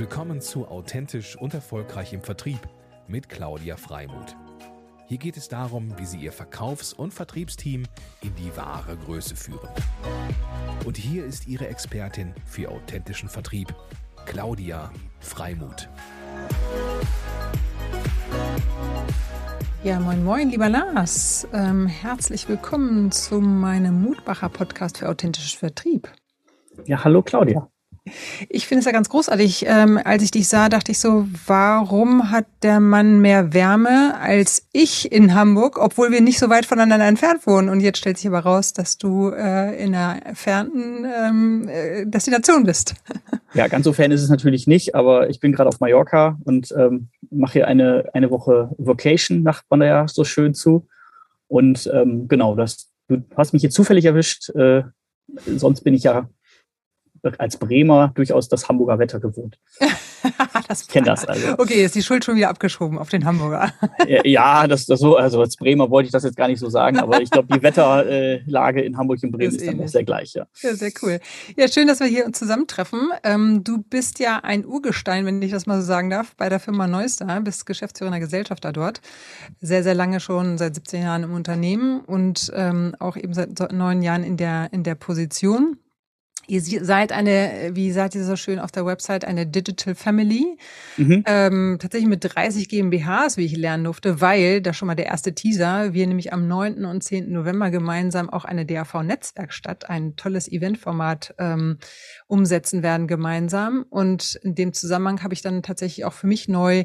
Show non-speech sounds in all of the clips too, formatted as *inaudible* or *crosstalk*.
Willkommen zu Authentisch und Erfolgreich im Vertrieb mit Claudia Freimuth. Hier geht es darum, wie Sie Ihr Verkaufs- und Vertriebsteam in die wahre Größe führen. Und hier ist Ihre Expertin für authentischen Vertrieb, Claudia Freimuth. Ja, moin, moin, lieber Lars. Ähm, herzlich willkommen zu meinem Mutmacher Podcast für authentischen Vertrieb. Ja, hallo Claudia. Ich finde es ja ganz großartig. Ähm, als ich dich sah, dachte ich so, warum hat der Mann mehr Wärme als ich in Hamburg, obwohl wir nicht so weit voneinander entfernt wohnen? Und jetzt stellt sich aber raus, dass du äh, in einer entfernten ähm, äh, Destination bist. *laughs* Ja, ganz so fern ist es natürlich nicht, aber ich bin gerade auf Mallorca und ähm, mache hier eine, eine Woche Vocation, nach man ja so schön zu. Und ähm, genau, das, du hast mich hier zufällig erwischt. Äh, sonst bin ich ja als Bremer durchaus das Hamburger Wetter gewohnt. *laughs* das kenne das also. Okay, ist die Schuld schon wieder abgeschoben auf den Hamburger. *laughs* ja, das, das so, also als Bremer wollte ich das jetzt gar nicht so sagen, aber ich glaube, die *laughs* Wetterlage in Hamburg und Bremen ist, ist dann auch sehr gleich, ja. Ja, sehr cool. Ja, schön, dass wir hier zusammentreffen. Ähm, du bist ja ein Urgestein, wenn ich das mal so sagen darf, bei der Firma Neustar, bist Geschäftsführer Gesellschafter dort. Sehr, sehr lange schon, seit 17 Jahren im Unternehmen und ähm, auch eben seit neun Jahren in der, in der Position. Ihr seid eine, wie seid ihr so schön auf der Website, eine Digital Family. Mhm. Ähm, tatsächlich mit 30 GmbHs, wie ich lernen durfte, weil, da schon mal der erste Teaser, wir nämlich am 9. und 10. November gemeinsam auch eine DAV-Netzwerkstatt, ein tolles Eventformat ähm, umsetzen werden gemeinsam. Und in dem Zusammenhang habe ich dann tatsächlich auch für mich neu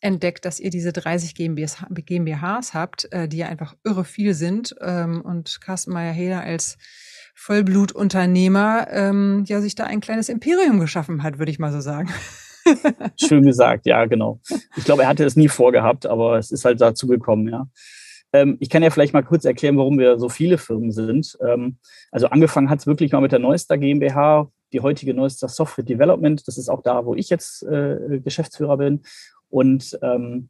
entdeckt, dass ihr diese 30 GmbHs, GmbHs habt, äh, die ja einfach irre viel sind. Ähm, und Carsten Meyer-Heder als Vollblutunternehmer ähm, ja sich da ein kleines Imperium geschaffen hat, würde ich mal so sagen. *laughs* Schön gesagt, ja, genau. Ich glaube, er hatte es nie vorgehabt, aber es ist halt dazu gekommen, ja. Ähm, ich kann ja vielleicht mal kurz erklären, warum wir so viele Firmen sind. Ähm, also angefangen hat es wirklich mal mit der Neustar GmbH, die heutige Neustar Software Development. Das ist auch da, wo ich jetzt äh, Geschäftsführer bin. Und ähm,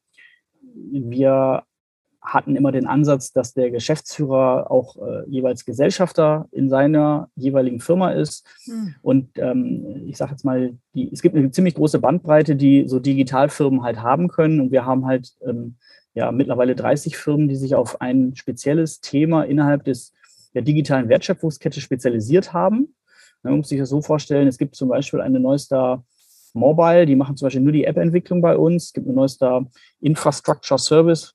wir hatten immer den Ansatz, dass der Geschäftsführer auch äh, jeweils Gesellschafter in seiner jeweiligen Firma ist. Mhm. Und ähm, ich sage jetzt mal, die, es gibt eine ziemlich große Bandbreite, die so Digitalfirmen halt haben können. Und wir haben halt ähm, ja mittlerweile 30 Firmen, die sich auf ein spezielles Thema innerhalb des der digitalen Wertschöpfungskette spezialisiert haben. Man muss sich das so vorstellen, es gibt zum Beispiel eine Neustar Mobile, die machen zum Beispiel nur die App-Entwicklung bei uns. Es gibt eine Neustar Infrastructure Service,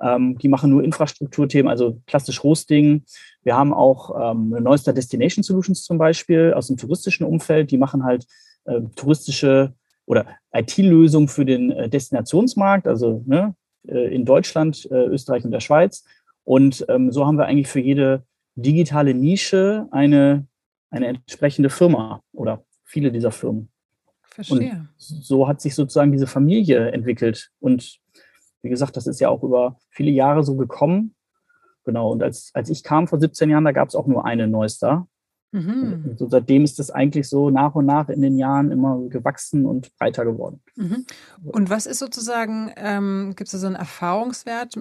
ähm, die machen nur Infrastrukturthemen, also klassisch Hosting. Wir haben auch ähm, Neuster Destination Solutions zum Beispiel aus dem touristischen Umfeld. Die machen halt äh, touristische oder IT-Lösungen für den äh, Destinationsmarkt, also ne, äh, in Deutschland, äh, Österreich und der Schweiz. Und ähm, so haben wir eigentlich für jede digitale Nische eine, eine entsprechende Firma oder viele dieser Firmen. Verstehe. Und so hat sich sozusagen diese Familie entwickelt. Und wie gesagt, das ist ja auch über viele Jahre so gekommen. Genau, und als, als ich kam vor 17 Jahren, da gab es auch nur eine Neustar. Mhm. Und so seitdem ist das eigentlich so nach und nach in den Jahren immer gewachsen und breiter geworden. Mhm. Und was ist sozusagen, ähm, gibt es da so einen Erfahrungswert,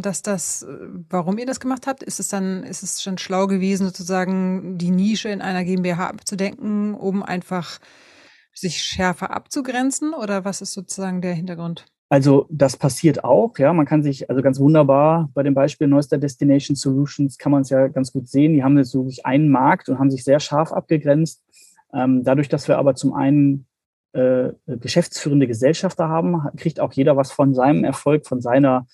dass das, warum ihr das gemacht habt? Ist es dann, ist es schon schlau gewesen, sozusagen die Nische in einer GmbH abzudenken, um einfach sich schärfer abzugrenzen? Oder was ist sozusagen der Hintergrund? Also das passiert auch, ja. Man kann sich also ganz wunderbar bei dem Beispiel Neuster Destination Solutions kann man es ja ganz gut sehen. Die haben jetzt wirklich einen Markt und haben sich sehr scharf abgegrenzt. Ähm, dadurch, dass wir aber zum einen äh, geschäftsführende Gesellschafter haben, kriegt auch jeder was von seinem Erfolg, von seiner,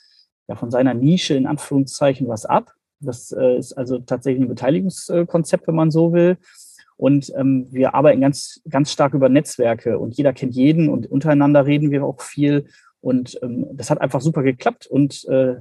ja, von seiner Nische in Anführungszeichen was ab. Das äh, ist also tatsächlich ein Beteiligungskonzept, wenn man so will. Und ähm, wir arbeiten ganz, ganz stark über Netzwerke und jeder kennt jeden und untereinander reden wir auch viel. Und ähm, das hat einfach super geklappt. Und äh,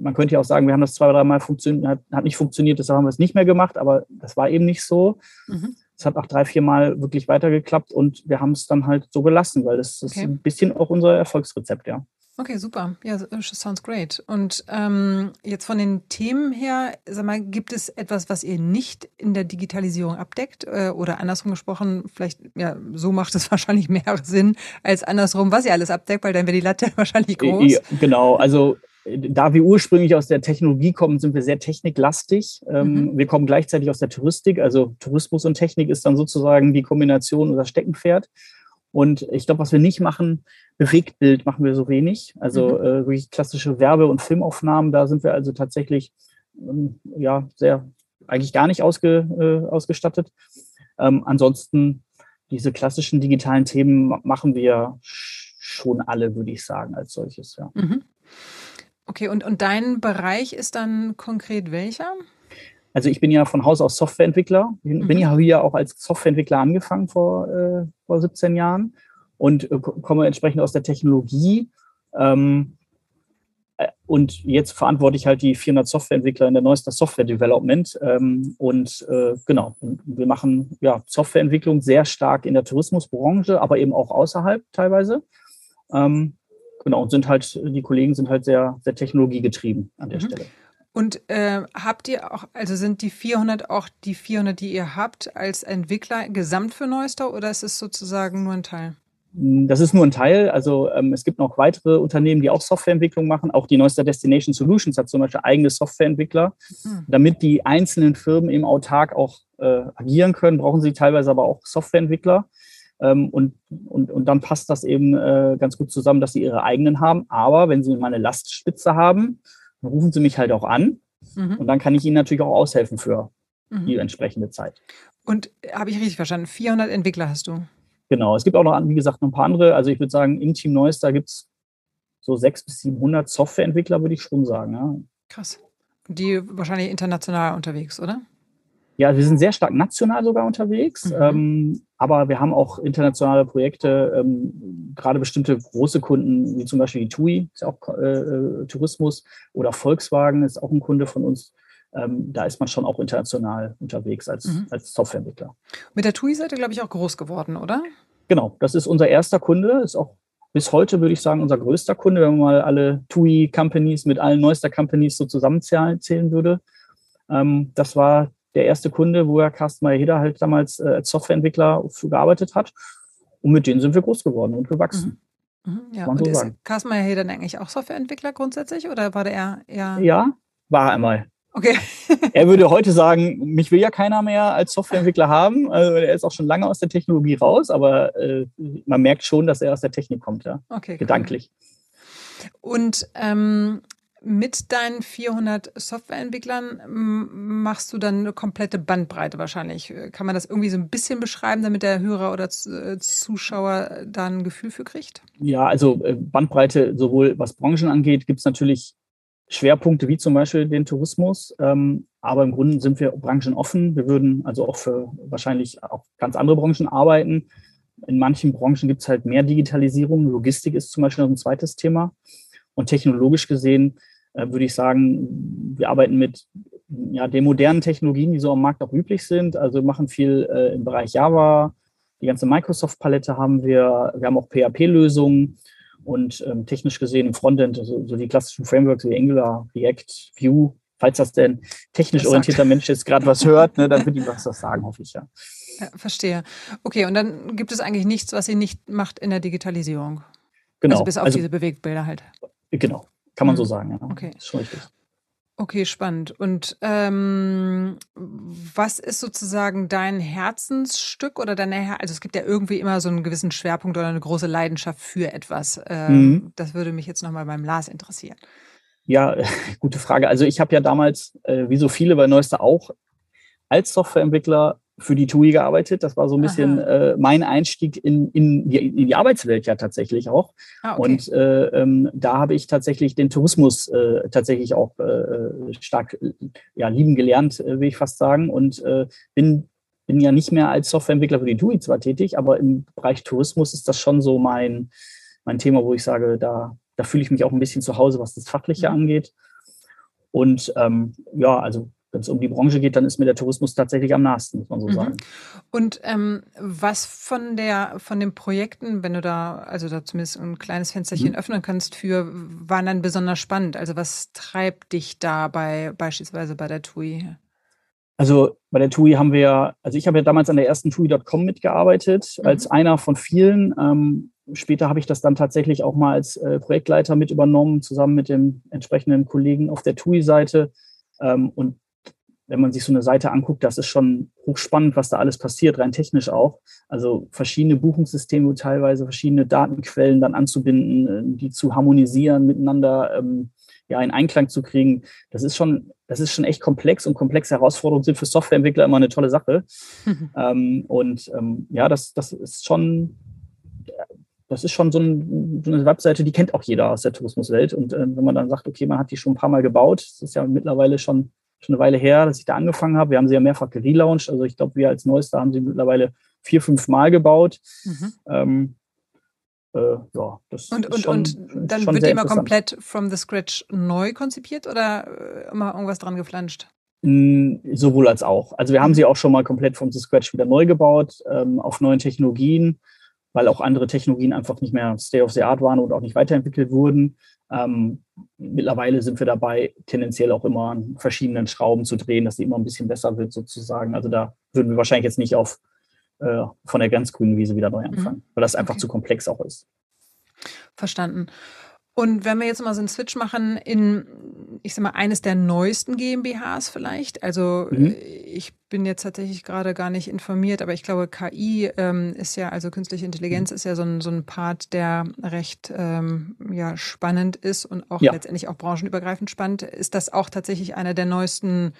man könnte ja auch sagen, wir haben das zwei, drei Mal funktioniert, hat, hat nicht funktioniert, deshalb haben wir es nicht mehr gemacht, aber das war eben nicht so. Mhm. Es hat auch drei, vier Mal wirklich weitergeklappt und wir haben es dann halt so gelassen, weil das okay. ist ein bisschen auch unser Erfolgsrezept, ja. Okay, super. Ja, sounds great. Und ähm, jetzt von den Themen her, sag mal, gibt es etwas, was ihr nicht in der Digitalisierung abdeckt? Äh, oder andersrum gesprochen, vielleicht, ja, so macht es *laughs* wahrscheinlich mehr Sinn als andersrum, was ihr alles abdeckt, weil dann wäre die Latte *laughs* wahrscheinlich groß. Genau, also da wir ursprünglich aus der Technologie kommen, sind wir sehr techniklastig. Ähm, mhm. Wir kommen gleichzeitig aus der Touristik, also Tourismus und Technik ist dann sozusagen die Kombination unser Steckenpferd. Und ich glaube, was wir nicht machen, Bewegtbild machen wir so wenig. Also mhm. äh, wirklich klassische Werbe- und Filmaufnahmen, da sind wir also tatsächlich ähm, ja sehr eigentlich gar nicht ausge, äh, ausgestattet. Ähm, ansonsten diese klassischen digitalen Themen machen wir schon alle, würde ich sagen, als solches. Ja. Mhm. Okay, und, und dein Bereich ist dann konkret welcher? Also ich bin ja von Haus aus Softwareentwickler. Ich bin mhm. ja hier auch als Softwareentwickler angefangen vor, äh, vor 17 Jahren und äh, komme entsprechend aus der Technologie. Ähm, äh, und jetzt verantworte ich halt die 400 Softwareentwickler in der neuester Software Development. Ähm, und äh, genau, wir machen ja Softwareentwicklung sehr stark in der Tourismusbranche, aber eben auch außerhalb teilweise. Ähm, genau, und sind halt, die Kollegen sind halt sehr, sehr technologiegetrieben an der mhm. Stelle. Und äh, habt ihr auch, also sind die 400 auch die 400, die ihr habt als Entwickler gesamt für Neustar oder ist es sozusagen nur ein Teil? Das ist nur ein Teil. Also ähm, es gibt noch weitere Unternehmen, die auch Softwareentwicklung machen. Auch die Neuster Destination Solutions hat zum Beispiel eigene Softwareentwickler. Mhm. Damit die einzelnen Firmen im autark auch äh, agieren können, brauchen sie teilweise aber auch Softwareentwickler. Ähm, und, und, und dann passt das eben äh, ganz gut zusammen, dass sie ihre eigenen haben. Aber wenn sie mal eine Lastspitze haben, rufen sie mich halt auch an. Mhm. Und dann kann ich ihnen natürlich auch aushelfen für mhm. die entsprechende Zeit. Und habe ich richtig verstanden? 400 Entwickler hast du? Genau. Es gibt auch noch, wie gesagt, noch ein paar andere. Also ich würde sagen, im Team Neuster gibt es so 600 bis 700 Softwareentwickler, würde ich schon sagen. Ja. Krass. Die wahrscheinlich international unterwegs, oder? Ja, wir sind sehr stark national sogar unterwegs, mhm. ähm, aber wir haben auch internationale Projekte, ähm, gerade bestimmte große Kunden, wie zum Beispiel die TUI, ist ja auch äh, äh, Tourismus, oder Volkswagen ist auch ein Kunde von uns. Ähm, da ist man schon auch international unterwegs als, mhm. als Softwareentwickler. Mit der TUI seid ihr, glaube ich, auch groß geworden, oder? Genau, das ist unser erster Kunde, ist auch bis heute, würde ich sagen, unser größter Kunde, wenn man mal alle TUI-Companies mit allen neuester Companies so zusammenzählen würde. Ähm, das war der erste Kunde, wo er Carsten Meyer-Heder halt damals äh, als Softwareentwickler für gearbeitet hat. Und mit denen sind wir groß geworden und gewachsen. Mhm. Mhm, ja, und so ist. Carsten Meyer-Heder eigentlich auch Softwareentwickler grundsätzlich oder war der eher? Ja, war er einmal. Okay. *laughs* er würde heute sagen, mich will ja keiner mehr als Softwareentwickler haben. Also er ist auch schon lange aus der Technologie raus, aber äh, man merkt schon, dass er aus der Technik kommt, ja. Okay. Gedanklich. Cool. Und ähm, mit deinen 400 Softwareentwicklern machst du dann eine komplette Bandbreite wahrscheinlich. Kann man das irgendwie so ein bisschen beschreiben, damit der Hörer oder äh, Zuschauer da ein Gefühl für kriegt? Ja, also äh, Bandbreite, sowohl was Branchen angeht, gibt es natürlich Schwerpunkte wie zum Beispiel den Tourismus. Ähm, aber im Grunde sind wir branchenoffen. Wir würden also auch für wahrscheinlich auch ganz andere Branchen arbeiten. In manchen Branchen gibt es halt mehr Digitalisierung. Logistik ist zum Beispiel noch ein zweites Thema. Und technologisch gesehen äh, würde ich sagen, wir arbeiten mit ja, den modernen Technologien, die so am Markt auch üblich sind. Also wir machen viel äh, im Bereich Java. Die ganze Microsoft-Palette haben wir. Wir haben auch PHP-Lösungen und ähm, technisch gesehen im Frontend, also, so die klassischen Frameworks wie Angular, React, Vue. Falls das denn technisch orientierter Mensch jetzt gerade was hört, ne, dann wird ihm was das sagen, hoffe ich ja. ja. Verstehe. Okay, und dann gibt es eigentlich nichts, was ihr nicht macht in der Digitalisierung. Genau. Also bis auf also, diese Bewegtbilder halt. Genau. Kann man so mhm. sagen, ja. Okay. Ist schon richtig. Okay, spannend. Und ähm, was ist sozusagen dein Herzensstück oder deine Her also es gibt ja irgendwie immer so einen gewissen Schwerpunkt oder eine große Leidenschaft für etwas. Ähm, mhm. Das würde mich jetzt nochmal beim Lars interessieren. Ja, *laughs* gute Frage. Also ich habe ja damals, äh, wie so viele bei Neueste auch, als Softwareentwickler für die TUI gearbeitet. Das war so ein bisschen äh, mein Einstieg in, in, die, in die Arbeitswelt ja tatsächlich auch. Ah, okay. Und äh, ähm, da habe ich tatsächlich den Tourismus äh, tatsächlich auch äh, stark ja, lieben gelernt, äh, will ich fast sagen. Und äh, bin, bin ja nicht mehr als Softwareentwickler für die TUI zwar tätig, aber im Bereich Tourismus ist das schon so mein, mein Thema, wo ich sage, da, da fühle ich mich auch ein bisschen zu Hause, was das Fachliche mhm. angeht. Und ähm, ja, also wenn es um die Branche geht, dann ist mir der Tourismus tatsächlich am nahesten, muss man so mhm. sagen. Und ähm, was von der von den Projekten, wenn du da also da zumindest ein kleines Fensterchen mhm. öffnen kannst für, waren dann besonders spannend? Also was treibt dich da bei beispielsweise bei der TUI? Also bei der TUI haben wir, also ich habe ja damals an der ersten TUI.com mitgearbeitet, mhm. als einer von vielen. Ähm, später habe ich das dann tatsächlich auch mal als äh, Projektleiter mit übernommen, zusammen mit dem entsprechenden Kollegen auf der TUI-Seite. Ähm, und wenn man sich so eine Seite anguckt, das ist schon hochspannend, was da alles passiert, rein technisch auch. Also verschiedene Buchungssysteme, teilweise verschiedene Datenquellen dann anzubinden, äh, die zu harmonisieren, miteinander ähm, ja, in Einklang zu kriegen. Das ist schon, das ist schon echt komplex und komplexe Herausforderungen sind für Softwareentwickler immer eine tolle Sache. *laughs* ähm, und ähm, ja, das, das ist schon, das ist schon so, ein, so, eine Webseite, die kennt auch jeder aus der Tourismuswelt. Und äh, wenn man dann sagt, okay, man hat die schon ein paar Mal gebaut, das ist ja mittlerweile schon, schon eine Weile her, dass ich da angefangen habe. Wir haben sie ja mehrfach gelauncht. Also ich glaube, wir als Neuester haben sie mittlerweile vier, fünf Mal gebaut. Mhm. Ähm, äh, ja, das und, ist und, schon, und dann wird die immer komplett from the scratch neu konzipiert oder äh, immer irgendwas dran geflanscht? Sowohl als auch. Also wir haben sie auch schon mal komplett from the scratch wieder neu gebaut, ähm, auf neuen Technologien weil auch andere Technologien einfach nicht mehr State of the Art waren und auch nicht weiterentwickelt wurden. Ähm, mittlerweile sind wir dabei, tendenziell auch immer an verschiedenen Schrauben zu drehen, dass sie immer ein bisschen besser wird, sozusagen. Also da würden wir wahrscheinlich jetzt nicht auf äh, von der ganz grünen Wiese wieder neu anfangen, mhm. weil das einfach okay. zu komplex auch ist. Verstanden. Und wenn wir jetzt mal so einen Switch machen in, ich sag mal, eines der neuesten GmbHs vielleicht. Also mhm. Äh, ich bin jetzt tatsächlich gerade gar nicht informiert, aber ich glaube, KI ähm, ist ja, also künstliche Intelligenz mhm. ist ja so ein, so ein Part, der recht ähm, ja, spannend ist und auch ja. letztendlich auch branchenübergreifend spannend. Ist das auch tatsächlich eine der neuesten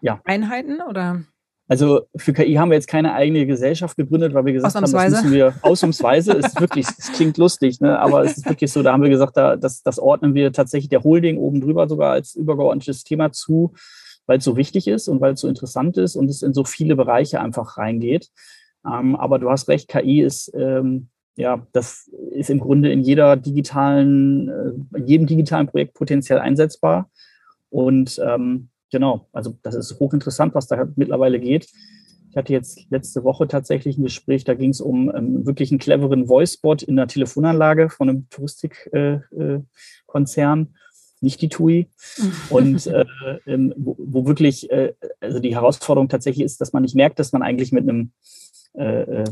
ja. Einheiten oder? Also für KI haben wir jetzt keine eigene Gesellschaft gegründet, weil wir gesagt haben, das müssen wir ausnahmsweise. es ist wirklich, es klingt lustig, ne? aber es ist wirklich so, da haben wir gesagt, da, das, das ordnen wir tatsächlich der Holding oben drüber sogar als übergeordnetes Thema zu, weil es so wichtig ist und weil es so interessant ist und es in so viele Bereiche einfach reingeht. Ähm, aber du hast recht, KI ist, ähm, ja, das ist im Grunde in jeder digitalen, äh, in jedem digitalen Projekt potenziell einsetzbar. Und ähm, Genau, also das ist hochinteressant, was da mittlerweile geht. Ich hatte jetzt letzte Woche tatsächlich ein Gespräch, da ging es um ähm, wirklich einen cleveren Voice-Bot in der Telefonanlage von einem Touristikkonzern, äh, äh, nicht die TUI. *laughs* Und äh, ähm, wo, wo, wirklich, äh, also die Herausforderung tatsächlich ist, dass man nicht merkt, dass man eigentlich mit einem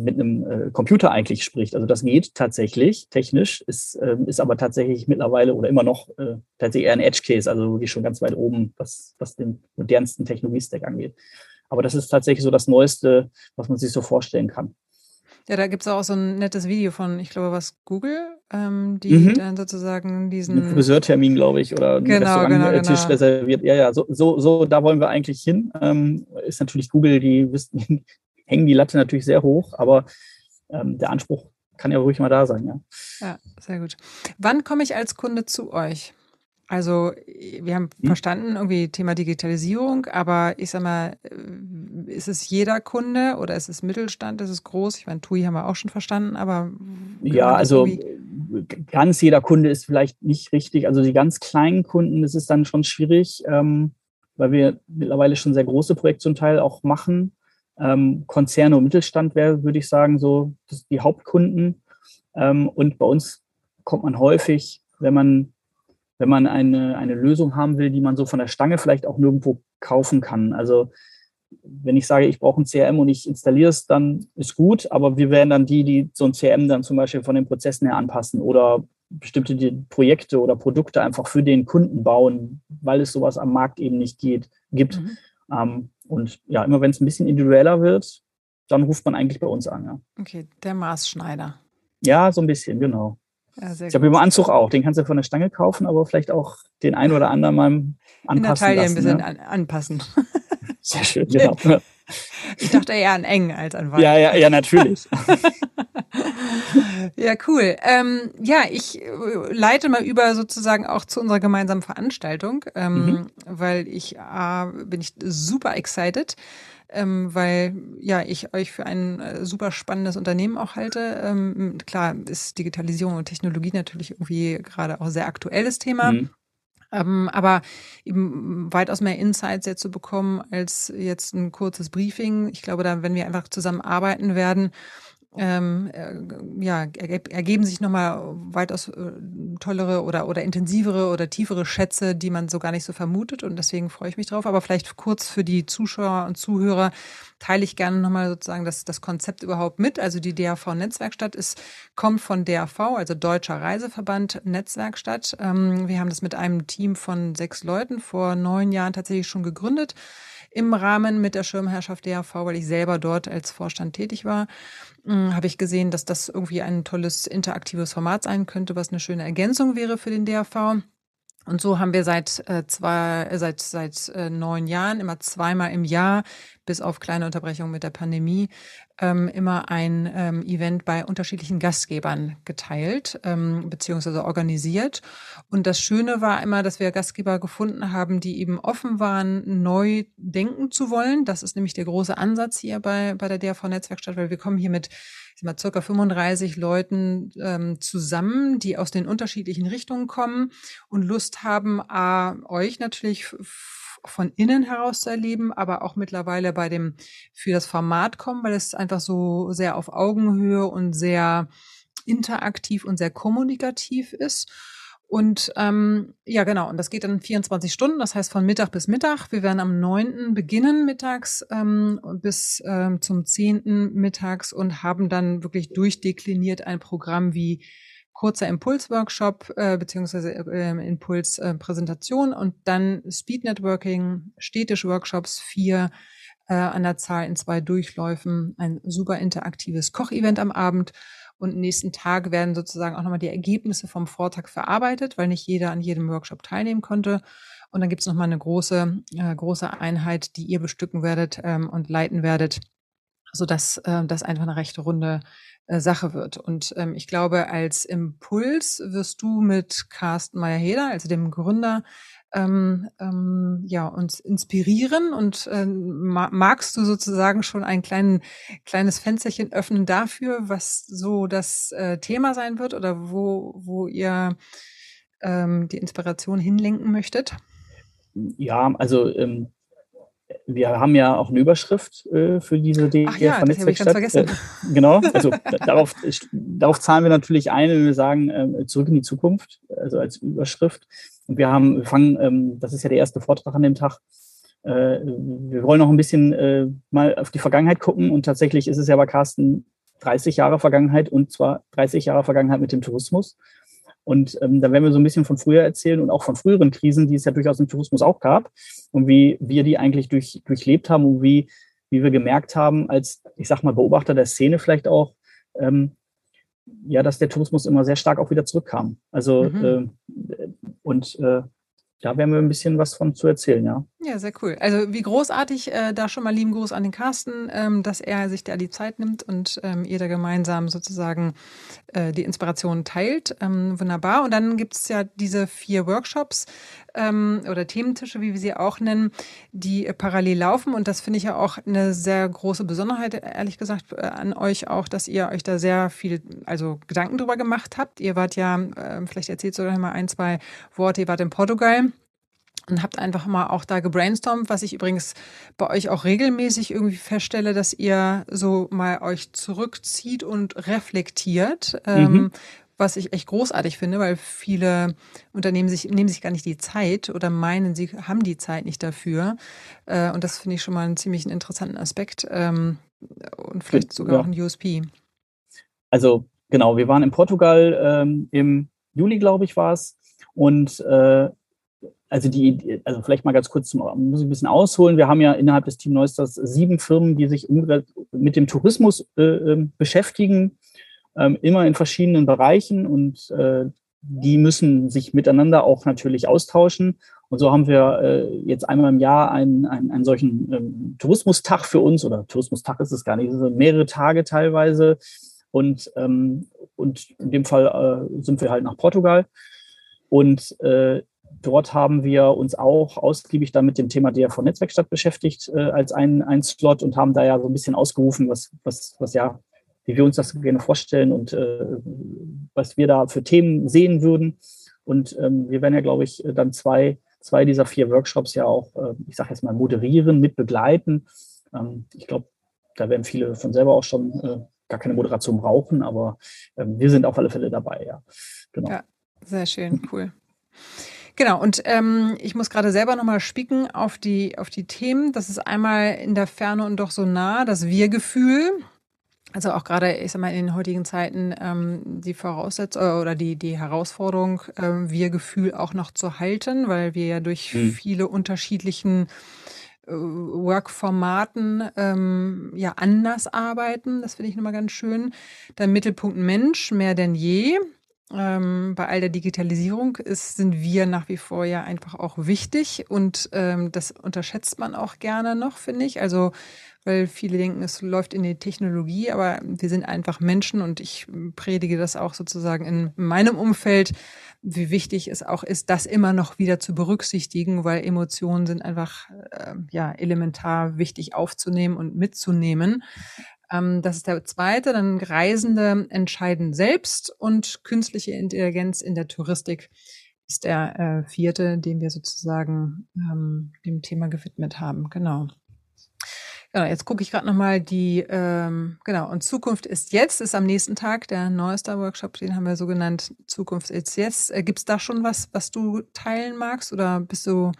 mit einem äh, Computer eigentlich spricht. Also das geht tatsächlich technisch, ist, ähm, ist aber tatsächlich mittlerweile oder immer noch äh, tatsächlich eher ein Edge-Case, also wirklich schon ganz weit oben, was, was den modernsten Technologiestack angeht. Aber das ist tatsächlich so das Neueste, was man sich so vorstellen kann. Ja, da gibt es auch so ein nettes Video von, ich glaube, was Google, ähm, die mhm. dann sozusagen diesen. Ein Friseurtermin, glaube ich, oder einen genau, genau, Tisch genau. reserviert. Ja, ja, so, so, so, da wollen wir eigentlich hin. Ähm, ist natürlich Google, die wissen, hängen die Latte natürlich sehr hoch, aber ähm, der Anspruch kann ja ruhig mal da sein, ja. Ja, sehr gut. Wann komme ich als Kunde zu euch? Also, wir haben hm. verstanden, irgendwie Thema Digitalisierung, aber ich sag mal, äh, ist es jeder Kunde oder ist es Mittelstand, ist es groß? Ich meine, TUI haben wir auch schon verstanden, aber. Ja, also ganz jeder Kunde ist vielleicht nicht richtig. Also die ganz kleinen Kunden, das ist dann schon schwierig, ähm, weil wir mittlerweile schon sehr große Projekte zum Teil auch machen. Ähm, Konzerne und Mittelstand wäre, würde ich sagen, so die Hauptkunden. Ähm, und bei uns kommt man häufig, wenn man, wenn man eine, eine Lösung haben will, die man so von der Stange vielleicht auch nirgendwo kaufen kann. Also wenn ich sage, ich brauche ein CRM und ich installiere es, dann ist gut, aber wir wären dann die, die so ein CRM dann zum Beispiel von den Prozessen her anpassen oder bestimmte Projekte oder Produkte einfach für den Kunden bauen, weil es sowas am Markt eben nicht geht, gibt. Mhm. Ähm, und ja, immer wenn es ein bisschen individueller wird, dann ruft man eigentlich bei uns an. Ja. Okay, der Maßschneider. Ja, so ein bisschen, genau. Ja, ich habe über Anzug auch, den kannst du von der Stange kaufen, aber vielleicht auch den einen oder anderen mal anpassen. In der Taille lassen, ein bisschen ja. anpassen. *laughs* Sehr schön, genau. *laughs* Ich dachte eher an eng als an weit. Ja, ja, ja, natürlich. *laughs* ja, cool. Ähm, ja, ich äh, leite mal über sozusagen auch zu unserer gemeinsamen Veranstaltung, ähm, mhm. weil ich äh, bin ich super excited. Ähm, weil ja ich euch für ein äh, super spannendes Unternehmen auch halte. Ähm, klar ist Digitalisierung und Technologie natürlich irgendwie gerade auch sehr aktuelles Thema. Mhm. Ähm, aber eben weitaus mehr Insights jetzt zu bekommen als jetzt ein kurzes Briefing. Ich glaube, da, wenn wir einfach zusammenarbeiten werden, ähm, äh, ja, ergeben sich nochmal weitaus äh, tollere oder, oder intensivere oder tiefere Schätze, die man so gar nicht so vermutet. Und deswegen freue ich mich drauf. Aber vielleicht kurz für die Zuschauer und Zuhörer teile ich gerne nochmal sozusagen das, das Konzept überhaupt mit. Also die DAV-Netzwerkstatt ist, kommt von DAV, also Deutscher Reiseverband Netzwerkstatt. Ähm, wir haben das mit einem Team von sechs Leuten vor neun Jahren tatsächlich schon gegründet im Rahmen mit der Schirmherrschaft DAV, weil ich selber dort als Vorstand tätig war, hm, habe ich gesehen, dass das irgendwie ein tolles interaktives Format sein könnte, was eine schöne Ergänzung wäre für den DAV. Und so haben wir seit äh, zwei, äh, seit seit äh, neun Jahren immer zweimal im Jahr, bis auf kleine Unterbrechungen mit der Pandemie, ähm, immer ein ähm, Event bei unterschiedlichen Gastgebern geteilt ähm, beziehungsweise organisiert. Und das Schöne war immer, dass wir Gastgeber gefunden haben, die eben offen waren, neu denken zu wollen. Das ist nämlich der große Ansatz hier bei bei der DRV Netzwerkstatt, weil wir kommen hier mit mal, circa 35 Leuten ähm, zusammen, die aus den unterschiedlichen Richtungen kommen und Lust haben, a, euch natürlich von innen heraus zu erleben, aber auch mittlerweile bei dem für das Format kommen, weil es einfach so sehr auf Augenhöhe und sehr interaktiv und sehr kommunikativ ist. Und ähm, ja, genau, und das geht dann 24 Stunden, das heißt von Mittag bis Mittag. Wir werden am 9. beginnen mittags ähm, bis ähm, zum 10. mittags und haben dann wirklich durchdekliniert ein Programm wie kurzer Impulsworkshop äh, beziehungsweise äh, Impulspräsentation äh, und dann Speed Networking, städtische Workshops, vier äh, an der Zahl in zwei Durchläufen, ein super interaktives Kochevent am Abend und nächsten Tag werden sozusagen auch nochmal die Ergebnisse vom Vortag verarbeitet, weil nicht jeder an jedem Workshop teilnehmen konnte. Und dann gibt es nochmal eine große, äh, große Einheit, die ihr bestücken werdet ähm, und leiten werdet, sodass äh, das einfach eine recht runde äh, Sache wird. Und ähm, ich glaube, als Impuls wirst du mit Carsten Meyer-Heder, also dem Gründer, ähm, ähm, ja, uns inspirieren und ähm, magst du sozusagen schon ein klein, kleines Fensterchen öffnen dafür, was so das äh, Thema sein wird oder wo, wo ihr ähm, die Inspiration hinlenken möchtet? Ja, also ähm, wir haben ja auch eine Überschrift äh, für diese DGF Ach ja, ganz vergessen. Äh, genau, also darauf, darauf zahlen wir natürlich ein, wenn wir sagen, äh, zurück in die Zukunft, also als Überschrift. Und wir haben, wir fangen, ähm, das ist ja der erste Vortrag an dem Tag. Äh, wir wollen noch ein bisschen äh, mal auf die Vergangenheit gucken und tatsächlich ist es ja bei Carsten 30 Jahre Vergangenheit und zwar 30 Jahre Vergangenheit mit dem Tourismus. Und ähm, da werden wir so ein bisschen von früher erzählen und auch von früheren Krisen, die es ja durchaus im Tourismus auch gab und wie wir die eigentlich durch, durchlebt haben und wie, wie wir gemerkt haben, als, ich sag mal, Beobachter der Szene vielleicht auch, ähm, ja, dass der Tourismus immer sehr stark auch wieder zurückkam. Also mhm. äh, und äh, da werden wir ein bisschen was von zu erzählen, ja. Ja, sehr cool. Also wie großartig, äh, da schon mal lieben Gruß an den Carsten, ähm, dass er sich da die Zeit nimmt und ähm, ihr da gemeinsam sozusagen äh, die Inspiration teilt. Ähm, wunderbar. Und dann gibt es ja diese vier Workshops ähm, oder Thementische, wie wir sie auch nennen, die äh, parallel laufen. Und das finde ich ja auch eine sehr große Besonderheit, ehrlich gesagt, äh, an euch auch, dass ihr euch da sehr viel, also Gedanken drüber gemacht habt. Ihr wart ja, äh, vielleicht erzählt sogar mal ein, zwei Worte, ihr wart in Portugal und habt einfach mal auch da gebrainstormt, was ich übrigens bei euch auch regelmäßig irgendwie feststelle, dass ihr so mal euch zurückzieht und reflektiert, ähm, mhm. ähm, was ich echt großartig finde, weil viele Unternehmen sich, nehmen sich gar nicht die Zeit oder meinen, sie haben die Zeit nicht dafür. Äh, und das finde ich schon mal einen ziemlich interessanten Aspekt ähm, und vielleicht sogar ja. auch ein USP. Also genau, wir waren in Portugal ähm, im Juli, glaube ich, war es. Und äh, also die, also vielleicht mal ganz kurz, zum, muss ich ein bisschen ausholen. Wir haben ja innerhalb des Team Neusters sieben Firmen, die sich mit dem Tourismus äh, ähm, beschäftigen, ähm, immer in verschiedenen Bereichen und äh, die müssen sich miteinander auch natürlich austauschen. Und so haben wir äh, jetzt einmal im Jahr einen, einen, einen solchen ähm, Tourismustag für uns, oder Tourismustag ist es gar nicht, es sind mehrere Tage teilweise. Und, ähm, und in dem Fall äh, sind wir halt nach Portugal. Und äh, Dort haben wir uns auch ausgiebig dann mit dem Thema DRV Netzwerkstatt beschäftigt äh, als ein, ein Slot und haben da ja so ein bisschen ausgerufen, was, was, was ja, wie wir uns das gerne vorstellen und äh, was wir da für Themen sehen würden. Und ähm, wir werden ja, glaube ich, dann zwei, zwei dieser vier Workshops ja auch, äh, ich sage jetzt mal, moderieren, mit begleiten. Ähm, ich glaube, da werden viele von selber auch schon äh, gar keine Moderation brauchen, aber ähm, wir sind auf alle Fälle dabei, ja. Genau. Ja, sehr schön, cool. Genau, und ähm, ich muss gerade selber nochmal spicken auf die, auf die Themen. Das ist einmal in der Ferne und doch so nah, das Wir-Gefühl. Also auch gerade, ich sag mal, in den heutigen Zeiten ähm, die Voraussetzung äh, oder die, die Herausforderung, ähm, Wir-Gefühl auch noch zu halten, weil wir ja durch mhm. viele unterschiedlichen Work-Formaten ähm, ja anders arbeiten. Das finde ich nochmal ganz schön. Dann Mittelpunkt Mensch, mehr denn je. Ähm, bei all der Digitalisierung ist, sind wir nach wie vor ja einfach auch wichtig und ähm, das unterschätzt man auch gerne noch, finde ich. Also weil viele denken, es läuft in die Technologie, aber wir sind einfach Menschen und ich predige das auch sozusagen in meinem Umfeld, wie wichtig es auch ist, das immer noch wieder zu berücksichtigen, weil Emotionen sind einfach äh, ja elementar wichtig aufzunehmen und mitzunehmen. Ähm, das ist der zweite. Dann Reisende entscheiden selbst und künstliche Intelligenz in der Touristik ist der äh, vierte, den wir sozusagen ähm, dem Thema gewidmet haben. Genau. Genau, jetzt gucke ich gerade nochmal die, ähm, genau, und Zukunft ist jetzt, ist am nächsten Tag der neueste Workshop, den haben wir so genannt, Zukunft ist jetzt. Äh, Gibt es da schon was, was du teilen magst oder bist du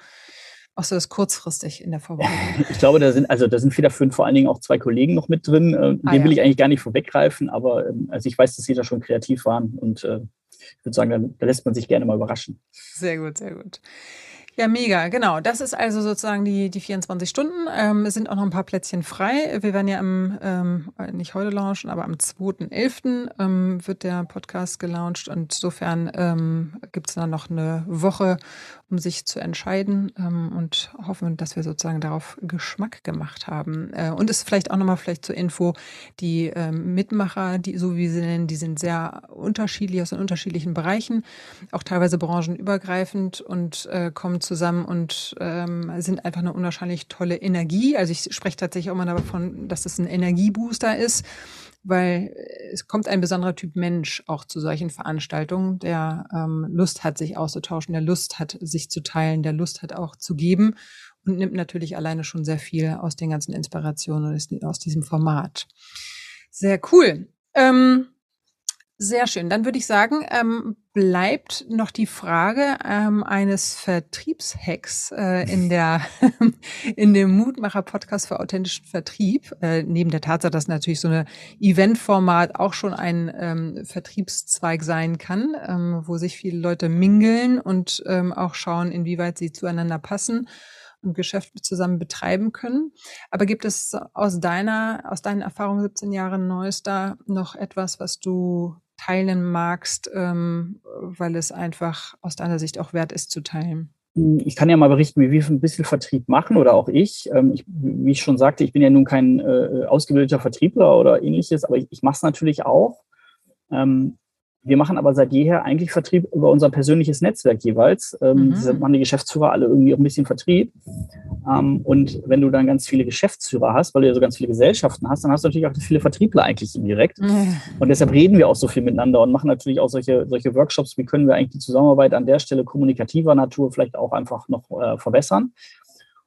machst du das kurzfristig in der Vorbereitung? *laughs* Ich glaube, da sind, also da sind federführend vor allen Dingen auch zwei Kollegen noch mit drin. Äh, ah, den ja. will ich eigentlich gar nicht vorweggreifen, aber ähm, also ich weiß, dass sie da schon kreativ waren und äh, ich würde sagen, da, da lässt man sich gerne mal überraschen. Sehr gut, sehr gut. Ja, mega, genau. Das ist also sozusagen die, die 24 Stunden. Ähm, es sind auch noch ein paar Plätzchen frei. Wir werden ja am, ähm, nicht heute launchen, aber am 2.11. Ähm, wird der Podcast gelauncht und insofern ähm, gibt es dann noch eine Woche, um sich zu entscheiden ähm, und hoffen, dass wir sozusagen darauf Geschmack gemacht haben. Äh, und es vielleicht auch nochmal vielleicht zur Info, die ähm, Mitmacher, die so wie sie nennen, die sind sehr unterschiedlich aus den unterschiedlichen Bereichen, auch teilweise branchenübergreifend und äh, kommen zusammen und ähm, sind einfach eine unwahrscheinlich tolle Energie. Also ich spreche tatsächlich auch mal davon, dass es ein Energiebooster ist weil es kommt ein besonderer Typ Mensch auch zu solchen Veranstaltungen, der ähm, Lust hat, sich auszutauschen, der Lust hat, sich zu teilen, der Lust hat auch zu geben und nimmt natürlich alleine schon sehr viel aus den ganzen Inspirationen aus diesem Format. Sehr cool. Ähm, sehr schön. Dann würde ich sagen, ähm, bleibt noch die Frage ähm, eines Vertriebshacks äh, in der *laughs* in dem Mutmacher Podcast für authentischen Vertrieb. Äh, neben der Tatsache, dass natürlich so eine Eventformat auch schon ein ähm, Vertriebszweig sein kann, ähm, wo sich viele Leute mingeln und ähm, auch schauen, inwieweit sie zueinander passen und Geschäft zusammen betreiben können. Aber gibt es aus deiner, aus deinen Erfahrungen 17 Jahre Neues da noch etwas, was du teilen magst, ähm, weil es einfach aus deiner Sicht auch wert ist zu teilen? Ich kann ja mal berichten, wie wir ein bisschen Vertrieb machen oder auch ich. Ähm, ich wie ich schon sagte, ich bin ja nun kein äh, ausgebildeter Vertriebler oder ähnliches, aber ich, ich mache es natürlich auch. Ähm, wir machen aber seit jeher eigentlich Vertrieb über unser persönliches Netzwerk jeweils. Ähm, mhm. machen die Geschäftsführer alle irgendwie auch ein bisschen Vertrieb. Ähm, und wenn du dann ganz viele Geschäftsführer hast, weil du ja so ganz viele Gesellschaften hast, dann hast du natürlich auch viele Vertriebler eigentlich indirekt. Mhm. Und deshalb reden wir auch so viel miteinander und machen natürlich auch solche, solche Workshops. Wie können wir eigentlich die Zusammenarbeit an der Stelle kommunikativer Natur vielleicht auch einfach noch äh, verbessern?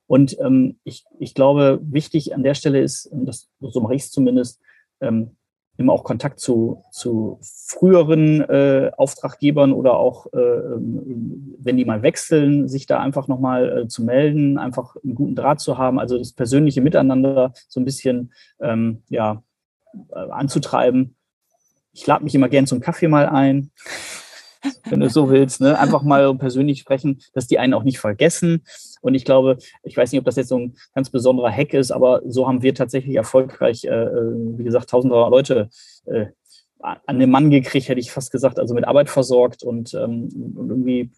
Und ähm, ich, ich glaube, wichtig an der Stelle ist, das, so mache ich es zumindest, ähm, immer auch Kontakt zu, zu früheren äh, Auftraggebern oder auch, äh, ähm, wenn die mal wechseln, sich da einfach nochmal äh, zu melden, einfach einen guten Draht zu haben, also das persönliche Miteinander so ein bisschen ähm, ja, äh, anzutreiben. Ich lade mich immer gern zum Kaffee mal ein wenn du so willst, ne? einfach mal persönlich sprechen, dass die einen auch nicht vergessen. Und ich glaube, ich weiß nicht, ob das jetzt so ein ganz besonderer Hack ist, aber so haben wir tatsächlich erfolgreich, äh, äh wie gesagt, tausende Leute äh, an den Mann gekriegt, hätte ich fast gesagt, also mit Arbeit versorgt und, ähm, und irgendwie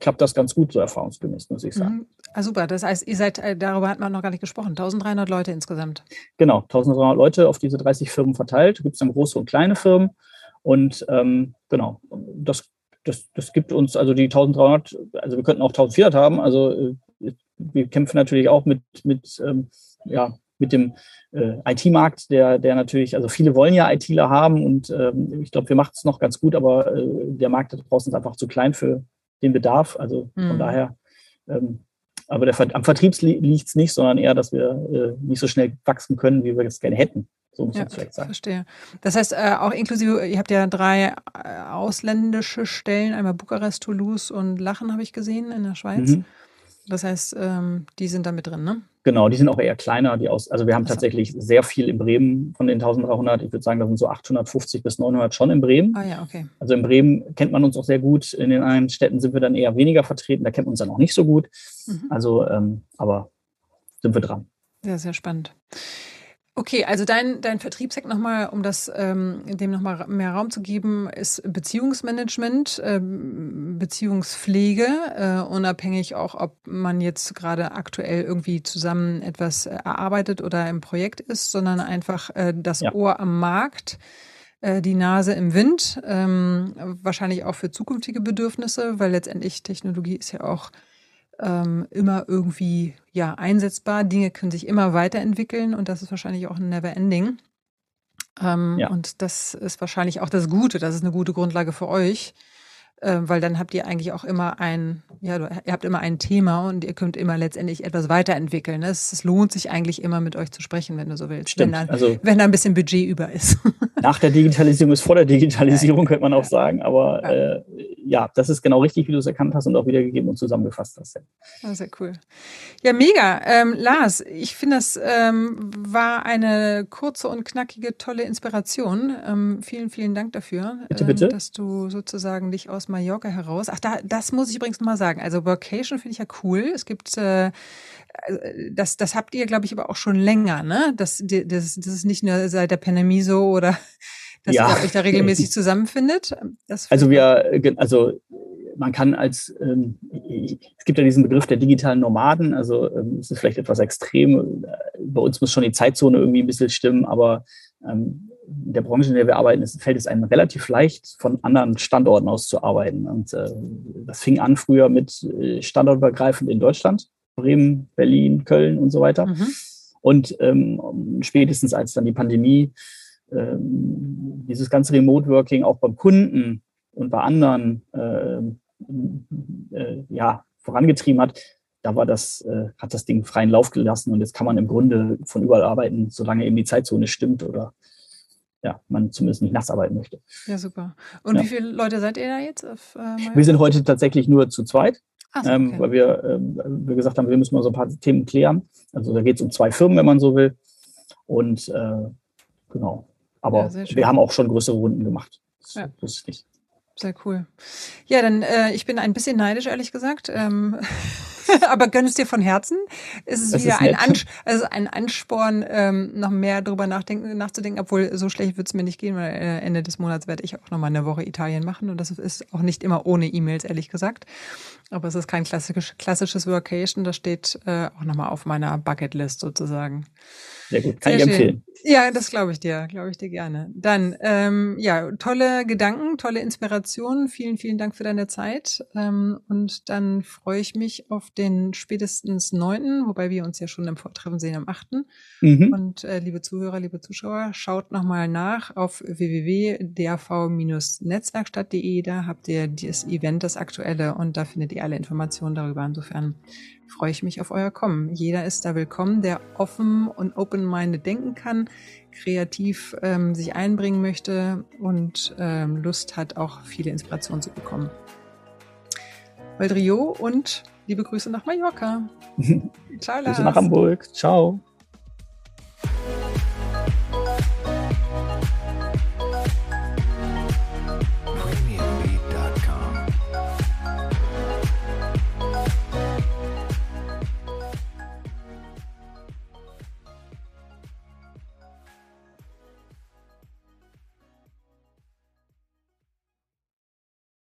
klappt das ganz gut, so erfahrungsgemäß, muss ich sagen. Mhm. Ah, super, das heißt, ihr seid, äh, darüber hat man noch gar nicht gesprochen, 1300 Leute insgesamt. Genau, 1300 Leute auf diese 30 Firmen verteilt. Gibt es dann große und kleine Firmen. Und ähm, genau, das, das, das gibt uns also die 1300, also wir könnten auch 1400 haben. Also äh, wir kämpfen natürlich auch mit, mit, ähm, ja, mit dem äh, IT-Markt, der, der natürlich, also viele wollen ja ITler haben und ähm, ich glaube, wir machen es noch ganz gut, aber äh, der Markt da draußen ist einfach zu klein für den Bedarf. Also von mhm. daher, ähm, aber der, am Vertrieb liegt es nicht, sondern eher, dass wir äh, nicht so schnell wachsen können, wie wir es gerne hätten. So muss ja, man vielleicht sagen. Verstehe. Das heißt, äh, auch inklusive, ihr habt ja drei äh, ausländische Stellen, einmal Bukarest, Toulouse und Lachen habe ich gesehen in der Schweiz. Mhm. Das heißt, ähm, die sind da mit drin, ne? Genau, die sind auch eher kleiner. Die aus, also wir haben also. tatsächlich sehr viel in Bremen von den 1300. Ich würde sagen, da sind so 850 bis 900 schon in Bremen. Ah ja, okay. Also in Bremen kennt man uns auch sehr gut. In den anderen Städten sind wir dann eher weniger vertreten. Da kennt man uns dann auch nicht so gut. Mhm. Also, ähm, aber sind wir dran. Sehr, sehr spannend. Okay, also dein, dein Vertriebshack nochmal, um das ähm, dem nochmal mehr Raum zu geben, ist Beziehungsmanagement, ähm, Beziehungspflege, äh, unabhängig auch, ob man jetzt gerade aktuell irgendwie zusammen etwas erarbeitet oder im Projekt ist, sondern einfach äh, das ja. Ohr am Markt, äh, die Nase im Wind, ähm, wahrscheinlich auch für zukünftige Bedürfnisse, weil letztendlich Technologie ist ja auch ähm, immer irgendwie ja einsetzbar. Dinge können sich immer weiterentwickeln und das ist wahrscheinlich auch ein Never-Ending. Ähm, ja. Und das ist wahrscheinlich auch das Gute. Das ist eine gute Grundlage für euch, äh, weil dann habt ihr eigentlich auch immer ein, ja, ihr habt immer ein Thema und ihr könnt immer letztendlich etwas weiterentwickeln. Es, es lohnt sich eigentlich immer mit euch zu sprechen, wenn du so willst. Stimmt. Wenn da, also, wenn da ein bisschen Budget über ist. *laughs* Nach der Digitalisierung ist vor der Digitalisierung, könnte man auch sagen. Aber ja. Äh, ja, das ist genau richtig, wie du es erkannt hast und auch wiedergegeben und zusammengefasst hast. Ja, ah, sehr cool. Ja, mega. Ähm, Lars, ich finde, das ähm, war eine kurze und knackige, tolle Inspiration. Ähm, vielen, vielen Dank dafür, bitte, bitte. Ähm, dass du sozusagen dich aus Mallorca heraus. Ach, da, das muss ich übrigens nochmal sagen. Also Workation finde ich ja cool. Es gibt äh, das, das habt ihr, glaube ich, aber auch schon länger, ne? Das, das, das ist nicht nur seit der Pandemie so oder *laughs* dass ja. ihr euch da regelmäßig *laughs* zusammenfindet? also wir, also man kann als, ähm, es gibt ja diesen Begriff der digitalen Nomaden, also ähm, es ist vielleicht etwas extrem, bei uns muss schon die Zeitzone irgendwie ein bisschen stimmen, aber ähm, in der Branche, in der wir arbeiten, ist, fällt es einem relativ leicht, von anderen Standorten aus zu arbeiten. Und äh, das fing an früher mit äh, standortübergreifend in Deutschland, Bremen, Berlin, Köln und so weiter. Mhm. Und ähm, spätestens als dann die Pandemie ähm, dieses ganze Remote Working auch beim Kunden und bei anderen äh, äh, ja, vorangetrieben hat, da war das, äh, hat das Ding freien Lauf gelassen und jetzt kann man im Grunde von überall arbeiten, solange eben die Zeitzone stimmt oder ja, man zumindest nicht nachts arbeiten möchte. Ja, super. Und ja. wie viele Leute seid ihr da jetzt? Auf, äh, wir sind heute tatsächlich nur zu zweit, so, ähm, okay. ähm, weil wir, äh, wir gesagt haben, wir müssen mal so ein paar Themen klären. Also da geht es um zwei Firmen, wenn man so will. Und äh, genau, aber ja, wir haben auch schon größere Runden gemacht. Das ja. wusste ich. Sehr cool. Ja, dann äh, ich bin ein bisschen neidisch, ehrlich gesagt. Ähm, *laughs* *laughs* aber gönn es dir von Herzen. Es ist das wieder ist ein, Ans also ein Ansporn, ähm, noch mehr darüber nachdenken, nachzudenken, obwohl so schlecht wird es mir nicht gehen, weil äh, Ende des Monats werde ich auch nochmal eine Woche Italien machen und das ist auch nicht immer ohne E-Mails, ehrlich gesagt. Aber es ist kein klassisch, klassisches Workation, das steht äh, auch nochmal auf meiner Bucketlist sozusagen. Sehr gut, kann Sehr ich empfehlen. Ja, das glaube ich dir, glaube ich dir gerne. Dann, ähm, ja, tolle Gedanken, tolle Inspirationen. Vielen, vielen Dank für deine Zeit. Ähm, und dann freue ich mich auf den spätestens neunten, wobei wir uns ja schon im Vortreffen sehen am achten. Mhm. Und äh, liebe Zuhörer, liebe Zuschauer, schaut nochmal nach auf www.drv-netzwerkstatt.de. Da habt ihr das Event, das aktuelle, und da findet ihr alle Informationen darüber. Insofern freue ich mich auf euer Kommen. Jeder ist da willkommen, der offen und open-minded denken kann, kreativ ähm, sich einbringen möchte und ähm, Lust hat, auch viele Inspirationen zu bekommen. Valdrio und liebe Grüße nach Mallorca. *laughs* Ciao, Lars. Grüße nach Hamburg. Ciao.